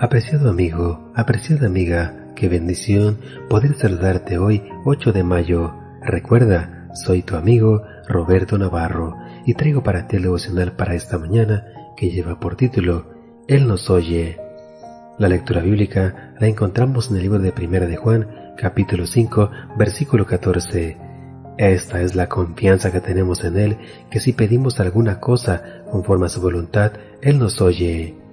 Apreciado amigo, apreciada amiga, qué bendición poder saludarte hoy 8 de mayo. Recuerda, soy tu amigo Roberto Navarro y traigo para ti el devocional para esta mañana que lleva por título Él nos oye. La lectura bíblica la encontramos en el libro de Primera de Juan, capítulo 5, versículo 14. Esta es la confianza que tenemos en Él, que si pedimos alguna cosa conforme a su voluntad, Él nos oye.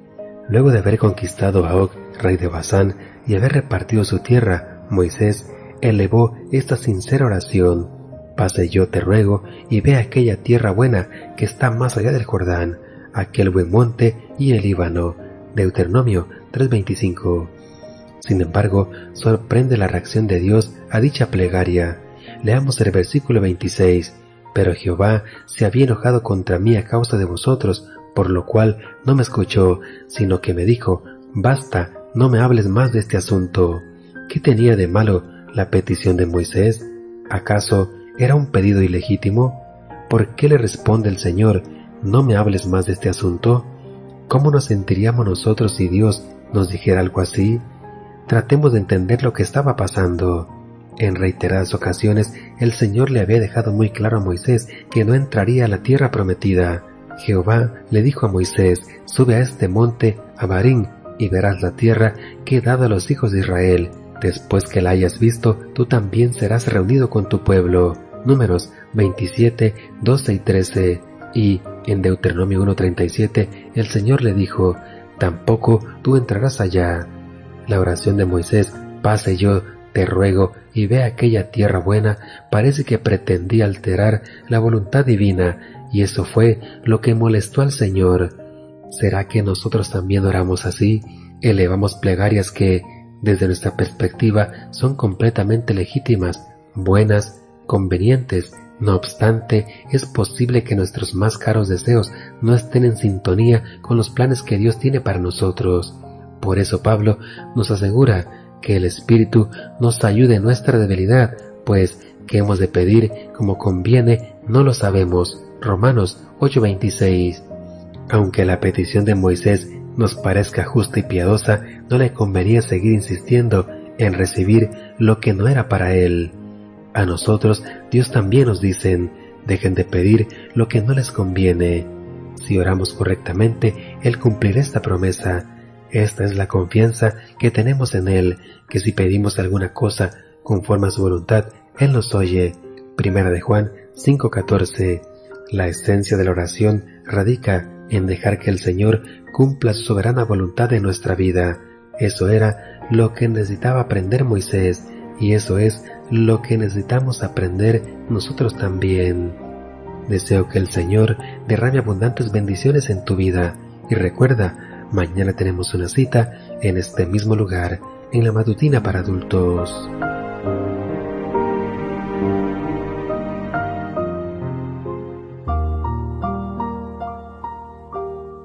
Luego de haber conquistado a Og, rey de Basán, y haber repartido su tierra, Moisés elevó esta sincera oración. Pase yo, te ruego, y ve aquella tierra buena que está más allá del Jordán, aquel buen monte y el Líbano. Deuteronomio 3:25. Sin embargo, sorprende la reacción de Dios a dicha plegaria. Leamos el versículo 26. Pero Jehová se había enojado contra mí a causa de vosotros, por lo cual no me escuchó, sino que me dijo, Basta, no me hables más de este asunto. ¿Qué tenía de malo la petición de Moisés? ¿Acaso era un pedido ilegítimo? ¿Por qué le responde el Señor, no me hables más de este asunto? ¿Cómo nos sentiríamos nosotros si Dios nos dijera algo así? Tratemos de entender lo que estaba pasando. En reiteradas ocasiones el Señor le había dejado muy claro a Moisés que no entraría a la tierra prometida. Jehová le dijo a Moisés, sube a este monte, a Barín, y verás la tierra que he dado a los hijos de Israel. Después que la hayas visto, tú también serás reunido con tu pueblo. Números 27, 12 y 13. Y en Deuteronomio 1.37 el Señor le dijo, tampoco tú entrarás allá. La oración de Moisés, pase yo, te ruego, y ve aquella tierra buena, parece que pretendía alterar la voluntad divina y eso fue lo que molestó al Señor. ¿Será que nosotros también oramos así? Elevamos plegarias que, desde nuestra perspectiva, son completamente legítimas, buenas, convenientes. No obstante, es posible que nuestros más caros deseos no estén en sintonía con los planes que Dios tiene para nosotros. Por eso Pablo nos asegura que el Espíritu nos ayude en nuestra debilidad, pues que hemos de pedir como conviene no lo sabemos, Romanos 8:26. Aunque la petición de Moisés nos parezca justa y piadosa, no le convenía seguir insistiendo en recibir lo que no era para él. A nosotros Dios también nos dicen, dejen de pedir lo que no les conviene. Si oramos correctamente, Él cumplirá esta promesa. Esta es la confianza que tenemos en Él, que si pedimos alguna cosa conforme a su voluntad, Él nos oye. Primera de Juan 5:14. La esencia de la oración radica en dejar que el Señor cumpla su soberana voluntad en nuestra vida. Eso era lo que necesitaba aprender Moisés y eso es lo que necesitamos aprender nosotros también. Deseo que el Señor derrame abundantes bendiciones en tu vida y recuerda, mañana tenemos una cita en este mismo lugar, en la matutina para adultos.